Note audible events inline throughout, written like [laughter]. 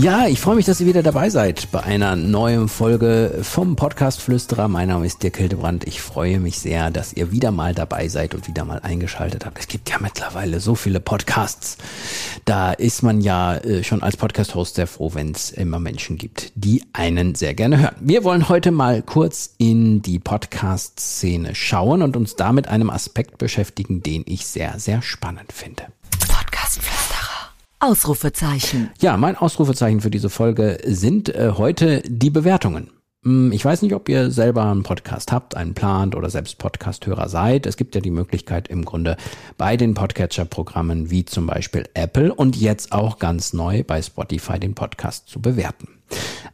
Ja, ich freue mich, dass ihr wieder dabei seid bei einer neuen Folge vom Podcast Flüsterer. Mein Name ist Dirk Hildebrand. Ich freue mich sehr, dass ihr wieder mal dabei seid und wieder mal eingeschaltet habt. Es gibt ja mittlerweile so viele Podcasts. Da ist man ja äh, schon als Podcast-Host sehr froh, wenn es immer Menschen gibt, die einen sehr gerne hören. Wir wollen heute mal kurz in die Podcast-Szene schauen und uns da mit einem Aspekt beschäftigen, den ich sehr, sehr spannend finde. Ausrufezeichen. Ja, mein Ausrufezeichen für diese Folge sind äh, heute die Bewertungen. Hm, ich weiß nicht, ob ihr selber einen Podcast habt, einen plant oder selbst Podcasthörer seid. Es gibt ja die Möglichkeit im Grunde bei den Podcatcher-Programmen wie zum Beispiel Apple und jetzt auch ganz neu bei Spotify den Podcast zu bewerten.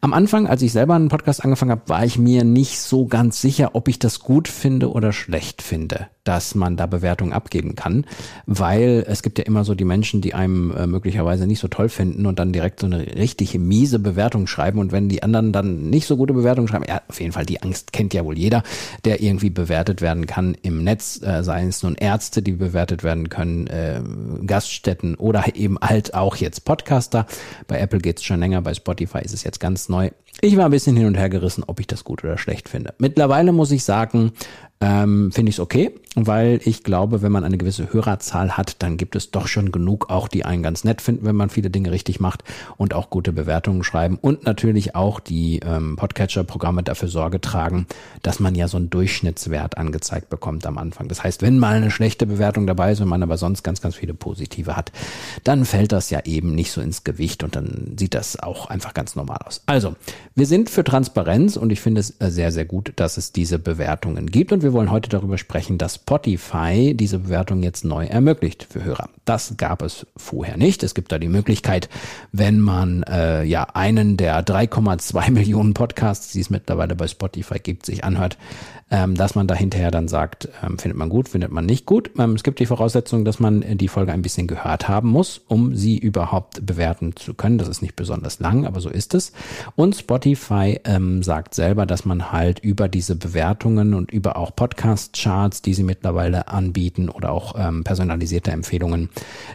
Am Anfang, als ich selber einen Podcast angefangen habe, war ich mir nicht so ganz sicher, ob ich das gut finde oder schlecht finde, dass man da Bewertungen abgeben kann, weil es gibt ja immer so die Menschen, die einem äh, möglicherweise nicht so toll finden und dann direkt so eine richtig miese Bewertung schreiben und wenn die anderen dann nicht so gute Bewertungen schreiben, ja, auf jeden Fall die Angst kennt ja wohl jeder, der irgendwie bewertet werden kann im Netz, äh, seien es nun Ärzte, die bewertet werden können, äh, Gaststätten oder eben halt auch jetzt Podcaster. Bei Apple geht's schon länger, bei Spotify ist es jetzt ganz neu. Ich war ein bisschen hin und her gerissen, ob ich das gut oder schlecht finde. Mittlerweile muss ich sagen, ähm, finde ich es okay, weil ich glaube, wenn man eine gewisse Hörerzahl hat, dann gibt es doch schon genug auch, die einen ganz nett finden, wenn man viele Dinge richtig macht und auch gute Bewertungen schreiben und natürlich auch die ähm, Podcatcher-Programme dafür Sorge tragen, dass man ja so einen Durchschnittswert angezeigt bekommt am Anfang. Das heißt, wenn mal eine schlechte Bewertung dabei ist und man aber sonst ganz, ganz viele positive hat, dann fällt das ja eben nicht so ins Gewicht und dann sieht das auch einfach ganz normal aus. Also, wir sind für Transparenz und ich finde es äh, sehr, sehr gut, dass es diese Bewertungen gibt und wir wollen heute darüber sprechen, dass Spotify diese Bewertung jetzt neu ermöglicht für Hörer. Das gab es vorher nicht. Es gibt da die Möglichkeit, wenn man äh, ja einen der 3,2 [laughs] Millionen Podcasts, die es mittlerweile bei Spotify gibt, sich anhört, dass man da hinterher dann sagt, ähm, findet man gut, findet man nicht gut. Ähm, es gibt die Voraussetzung, dass man die Folge ein bisschen gehört haben muss, um sie überhaupt bewerten zu können. Das ist nicht besonders lang, aber so ist es. Und Spotify ähm, sagt selber, dass man halt über diese Bewertungen und über auch Podcast-Charts, die sie mittlerweile anbieten oder auch ähm, personalisierte Empfehlungen,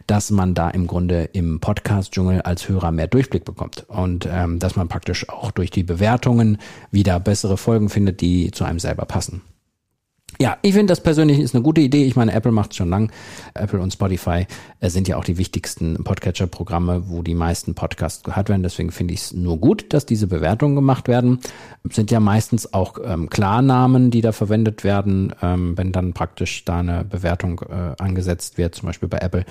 dass man da im Grunde im Podcast-Dschungel als Hörer mehr Durchblick bekommt und ähm, dass man praktisch auch durch die Bewertungen wieder bessere Folgen findet, die zu einem selber passen passen. Ja, ich finde das persönlich ist eine gute Idee. Ich meine, Apple macht es schon lang. Apple und Spotify äh, sind ja auch die wichtigsten Podcatcher-Programme, wo die meisten Podcasts gehört werden. Deswegen finde ich es nur gut, dass diese Bewertungen gemacht werden. Sind ja meistens auch ähm, Klarnamen, die da verwendet werden, ähm, wenn dann praktisch da eine Bewertung äh, angesetzt wird, zum Beispiel bei Apple.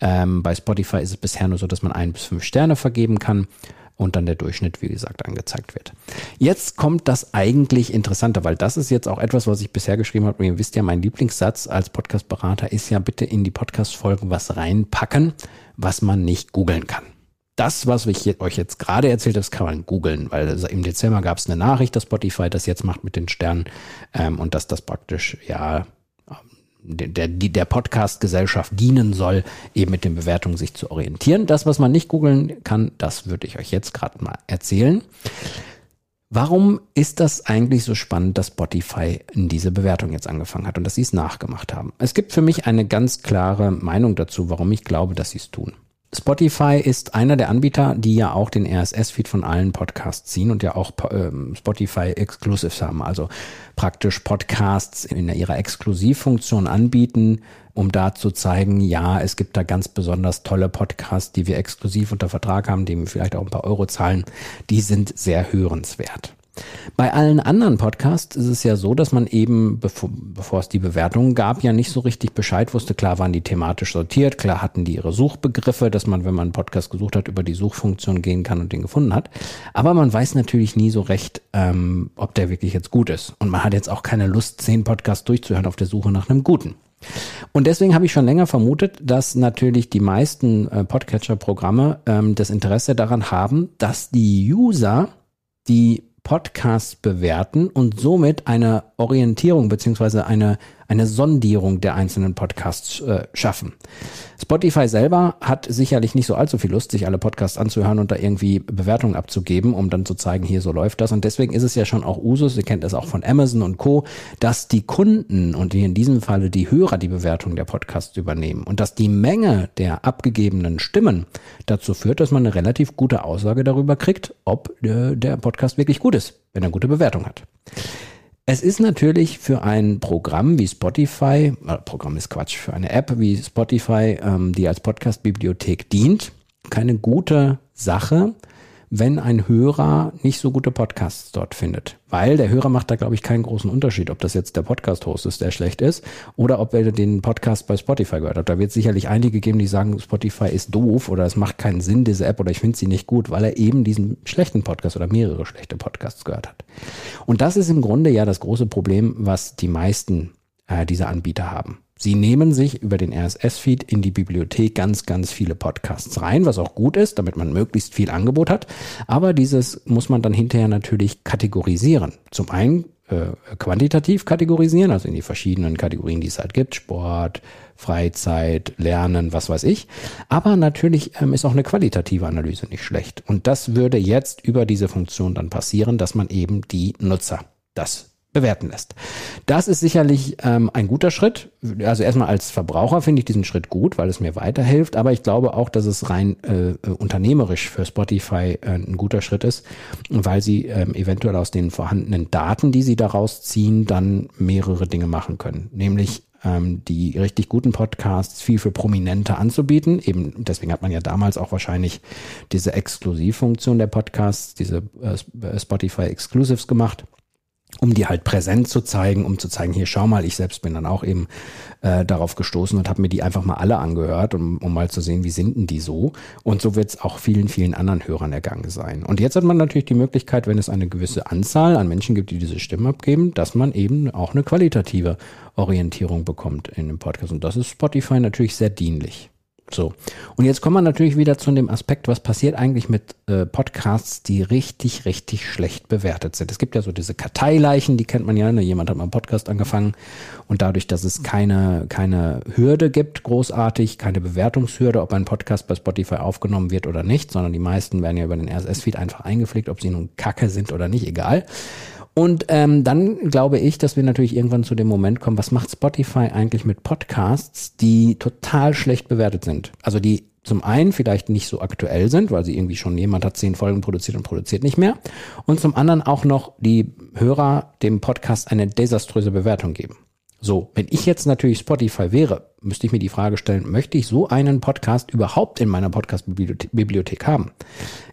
Ähm, bei Spotify ist es bisher nur so, dass man ein bis fünf Sterne vergeben kann und dann der Durchschnitt, wie gesagt, angezeigt wird. Jetzt kommt das eigentlich Interessante, weil das ist jetzt auch etwas, was ich bisher geschrieben habe. Und ihr wisst ja, mein Lieblingssatz als Podcast-Berater ist ja bitte in die Podcast-Folgen was reinpacken, was man nicht googeln kann. Das, was ich euch jetzt gerade erzählt habe, kann man googeln, weil im Dezember gab es eine Nachricht, dass Spotify das jetzt macht mit den Sternen ähm, und dass das praktisch ja der, der Podcast-Gesellschaft dienen soll, eben mit den Bewertungen sich zu orientieren. Das, was man nicht googeln kann, das würde ich euch jetzt gerade mal erzählen. Warum ist das eigentlich so spannend, dass Spotify in diese Bewertung jetzt angefangen hat und dass sie es nachgemacht haben? Es gibt für mich eine ganz klare Meinung dazu, warum ich glaube, dass sie es tun. Spotify ist einer der Anbieter, die ja auch den RSS-Feed von allen Podcasts ziehen und ja auch ähm, Spotify Exclusives haben, also praktisch Podcasts in ihrer Exklusivfunktion anbieten, um da zu zeigen, ja, es gibt da ganz besonders tolle Podcasts, die wir exklusiv unter Vertrag haben, die wir vielleicht auch ein paar Euro zahlen, die sind sehr hörenswert. Bei allen anderen Podcasts ist es ja so, dass man eben, bevor, bevor es die Bewertungen gab, ja nicht so richtig Bescheid wusste. Klar waren die thematisch sortiert, klar hatten die ihre Suchbegriffe, dass man, wenn man einen Podcast gesucht hat, über die Suchfunktion gehen kann und den gefunden hat. Aber man weiß natürlich nie so recht, ähm, ob der wirklich jetzt gut ist. Und man hat jetzt auch keine Lust, zehn Podcasts durchzuhören auf der Suche nach einem guten. Und deswegen habe ich schon länger vermutet, dass natürlich die meisten äh, Podcatcher-Programme ähm, das Interesse daran haben, dass die User die Podcasts bewerten und somit eine Orientierung beziehungsweise eine, eine Sondierung der einzelnen Podcasts äh, schaffen. Spotify selber hat sicherlich nicht so allzu viel Lust, sich alle Podcasts anzuhören und da irgendwie Bewertungen abzugeben, um dann zu zeigen, hier so läuft das. Und deswegen ist es ja schon auch Usus, ihr kennt es auch von Amazon und Co., dass die Kunden und in diesem Falle die Hörer die Bewertung der Podcasts übernehmen und dass die Menge der abgegebenen Stimmen dazu führt, dass man eine relativ gute Aussage darüber kriegt, ob äh, der Podcast wirklich gut ist, wenn er gute Bewertung hat. Es ist natürlich für ein Programm wie Spotify, äh, Programm ist Quatsch, für eine App wie Spotify, ähm, die als Podcast-Bibliothek dient, keine gute Sache, wenn ein Hörer nicht so gute Podcasts dort findet. Weil der Hörer macht da, glaube ich, keinen großen Unterschied, ob das jetzt der Podcast-Host ist, der schlecht ist, oder ob er den Podcast bei Spotify gehört hat. Da wird sicherlich einige geben, die sagen, Spotify ist doof oder es macht keinen Sinn, diese App, oder ich finde sie nicht gut, weil er eben diesen schlechten Podcast oder mehrere schlechte Podcasts gehört hat. Und das ist im Grunde ja das große Problem, was die meisten äh, dieser Anbieter haben. Sie nehmen sich über den RSS-Feed in die Bibliothek ganz, ganz viele Podcasts rein, was auch gut ist, damit man möglichst viel Angebot hat. Aber dieses muss man dann hinterher natürlich kategorisieren. Zum einen äh, quantitativ kategorisieren, also in die verschiedenen Kategorien, die es halt gibt, Sport, Freizeit, Lernen, was weiß ich. Aber natürlich ähm, ist auch eine qualitative Analyse nicht schlecht. Und das würde jetzt über diese Funktion dann passieren, dass man eben die Nutzer das bewerten lässt. Das ist sicherlich ähm, ein guter Schritt. Also erstmal als Verbraucher finde ich diesen Schritt gut, weil es mir weiterhilft. Aber ich glaube auch, dass es rein äh, unternehmerisch für Spotify äh, ein guter Schritt ist, weil sie ähm, eventuell aus den vorhandenen Daten, die sie daraus ziehen, dann mehrere Dinge machen können. Nämlich ähm, die richtig guten Podcasts viel für Prominente anzubieten. Eben deswegen hat man ja damals auch wahrscheinlich diese Exklusivfunktion der Podcasts, diese äh, Spotify Exclusives gemacht um die halt präsent zu zeigen, um zu zeigen, hier schau mal, ich selbst bin dann auch eben äh, darauf gestoßen und habe mir die einfach mal alle angehört, um, um mal zu sehen, wie sind denn die so. Und so wird es auch vielen, vielen anderen Hörern ergangen sein. Und jetzt hat man natürlich die Möglichkeit, wenn es eine gewisse Anzahl an Menschen gibt, die diese Stimmen abgeben, dass man eben auch eine qualitative Orientierung bekommt in dem Podcast. Und das ist Spotify natürlich sehr dienlich. So. Und jetzt kommen wir natürlich wieder zu dem Aspekt, was passiert eigentlich mit äh, Podcasts, die richtig, richtig schlecht bewertet sind. Es gibt ja so diese Karteileichen, die kennt man ja. Ne? Jemand hat mal einen Podcast angefangen und dadurch, dass es keine, keine Hürde gibt, großartig, keine Bewertungshürde, ob ein Podcast bei Spotify aufgenommen wird oder nicht, sondern die meisten werden ja über den RSS-Feed einfach eingepflegt, ob sie nun Kacke sind oder nicht, egal. Und ähm, dann glaube ich, dass wir natürlich irgendwann zu dem Moment kommen, was macht Spotify eigentlich mit Podcasts, die total schlecht bewertet sind? Also die zum einen vielleicht nicht so aktuell sind, weil sie irgendwie schon jemand hat zehn Folgen produziert und produziert nicht mehr. Und zum anderen auch noch die Hörer dem Podcast eine desaströse Bewertung geben. So, wenn ich jetzt natürlich Spotify wäre, müsste ich mir die Frage stellen, möchte ich so einen Podcast überhaupt in meiner Podcast-Bibliothek haben?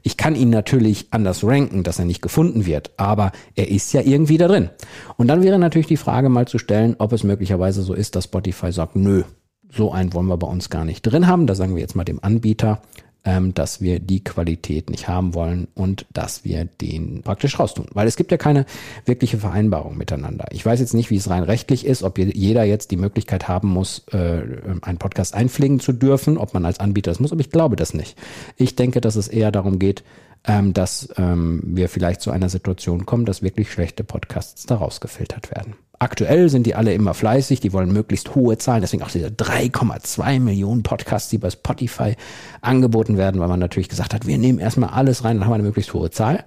Ich kann ihn natürlich anders ranken, dass er nicht gefunden wird, aber er ist ja irgendwie da drin. Und dann wäre natürlich die Frage mal zu stellen, ob es möglicherweise so ist, dass Spotify sagt, nö, so einen wollen wir bei uns gar nicht drin haben. Da sagen wir jetzt mal dem Anbieter, ähm, dass wir die Qualität nicht haben wollen und dass wir den praktisch raustun. Weil es gibt ja keine wirkliche Vereinbarung miteinander. Ich weiß jetzt nicht, wie es rein rechtlich ist, ob jeder jetzt die Möglichkeit haben muss, äh, einen Podcast einpflegen zu dürfen, ob man als Anbieter das muss, aber ich glaube das nicht. Ich denke, dass es eher darum geht, ähm, dass ähm, wir vielleicht zu einer Situation kommen, dass wirklich schlechte Podcasts daraus gefiltert werden. Aktuell sind die alle immer fleißig, die wollen möglichst hohe Zahlen, deswegen auch diese 3,2 Millionen Podcasts, die bei Spotify angeboten werden, weil man natürlich gesagt hat, wir nehmen erstmal alles rein, dann haben eine möglichst hohe Zahl.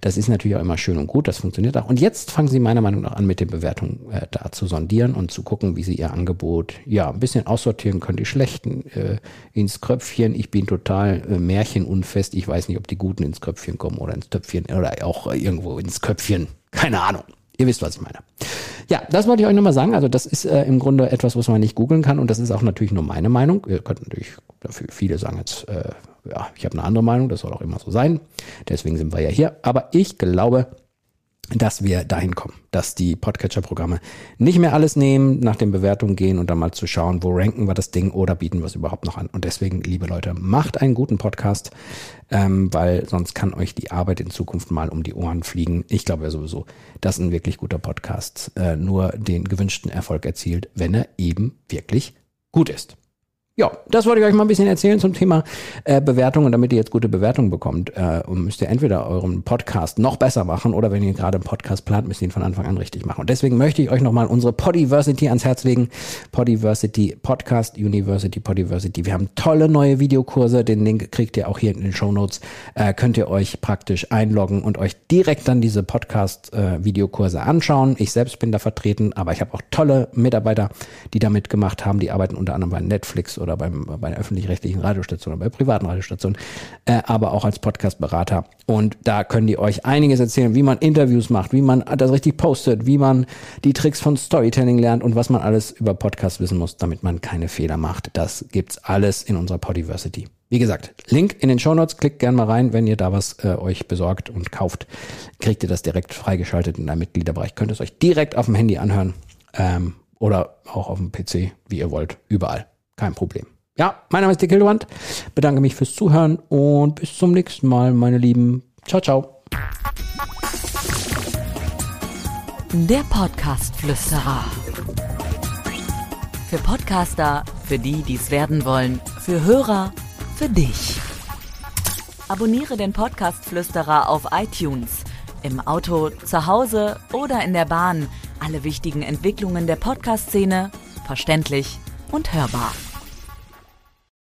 Das ist natürlich auch immer schön und gut, das funktioniert auch. Und jetzt fangen sie meiner Meinung nach an, mit den Bewertungen äh, da zu sondieren und zu gucken, wie sie ihr Angebot ja ein bisschen aussortieren können. Die schlechten äh, ins Kröpfchen, ich bin total äh, märchenunfest, ich weiß nicht, ob die guten ins Kröpfchen kommen oder ins Töpfchen oder auch irgendwo ins Köpfchen. Keine Ahnung. Ihr wisst, was ich meine. Ja, das wollte ich euch nochmal sagen. Also das ist äh, im Grunde etwas, was man nicht googeln kann und das ist auch natürlich nur meine Meinung. Ihr könnt natürlich, dafür viele sagen jetzt, äh, ja, ich habe eine andere Meinung, das soll auch immer so sein. Deswegen sind wir ja hier. Aber ich glaube, dass wir dahin kommen, dass die Podcatcher-Programme nicht mehr alles nehmen, nach den Bewertungen gehen und dann mal zu schauen, wo ranken wir das Ding oder bieten wir es überhaupt noch an. Und deswegen, liebe Leute, macht einen guten Podcast, ähm, weil sonst kann euch die Arbeit in Zukunft mal um die Ohren fliegen. Ich glaube ja sowieso, dass ein wirklich guter Podcast äh, nur den gewünschten Erfolg erzielt, wenn er eben wirklich gut ist. Ja, das wollte ich euch mal ein bisschen erzählen zum Thema äh, Bewertungen. Damit ihr jetzt gute Bewertungen bekommt, äh, müsst ihr entweder euren Podcast noch besser machen oder wenn ihr gerade einen Podcast plant, müsst ihr ihn von Anfang an richtig machen. Und deswegen möchte ich euch nochmal unsere Podiversity ans Herz legen. Podiversity Podcast, University Podiversity. Wir haben tolle neue Videokurse. Den Link kriegt ihr auch hier in den Show Notes. Äh, könnt ihr euch praktisch einloggen und euch direkt dann diese Podcast-Videokurse äh, anschauen. Ich selbst bin da vertreten, aber ich habe auch tolle Mitarbeiter, die da mitgemacht haben. Die arbeiten unter anderem bei Netflix oder beim, bei einer öffentlich-rechtlichen Radiostation oder bei privaten Radiostationen, äh, aber auch als Podcast-Berater. Und da können die euch einiges erzählen, wie man Interviews macht, wie man das richtig postet, wie man die Tricks von Storytelling lernt und was man alles über Podcasts wissen muss, damit man keine Fehler macht. Das gibt's alles in unserer Podiversity. Wie gesagt, Link in den Show Notes, klickt gerne mal rein, wenn ihr da was äh, euch besorgt und kauft, kriegt ihr das direkt freigeschaltet in einem Mitgliederbereich. Könnt es euch direkt auf dem Handy anhören ähm, oder auch auf dem PC, wie ihr wollt, überall. Kein Problem. Ja, mein Name ist Dick Hildewand. Bedanke mich fürs Zuhören und bis zum nächsten Mal, meine Lieben. Ciao, ciao. Der Podcast-Flüsterer. Für Podcaster, für die, die es werden wollen, für Hörer, für dich. Abonniere den Podcast-Flüsterer auf iTunes, im Auto, zu Hause oder in der Bahn. Alle wichtigen Entwicklungen der Podcast-Szene verständlich und hörbar.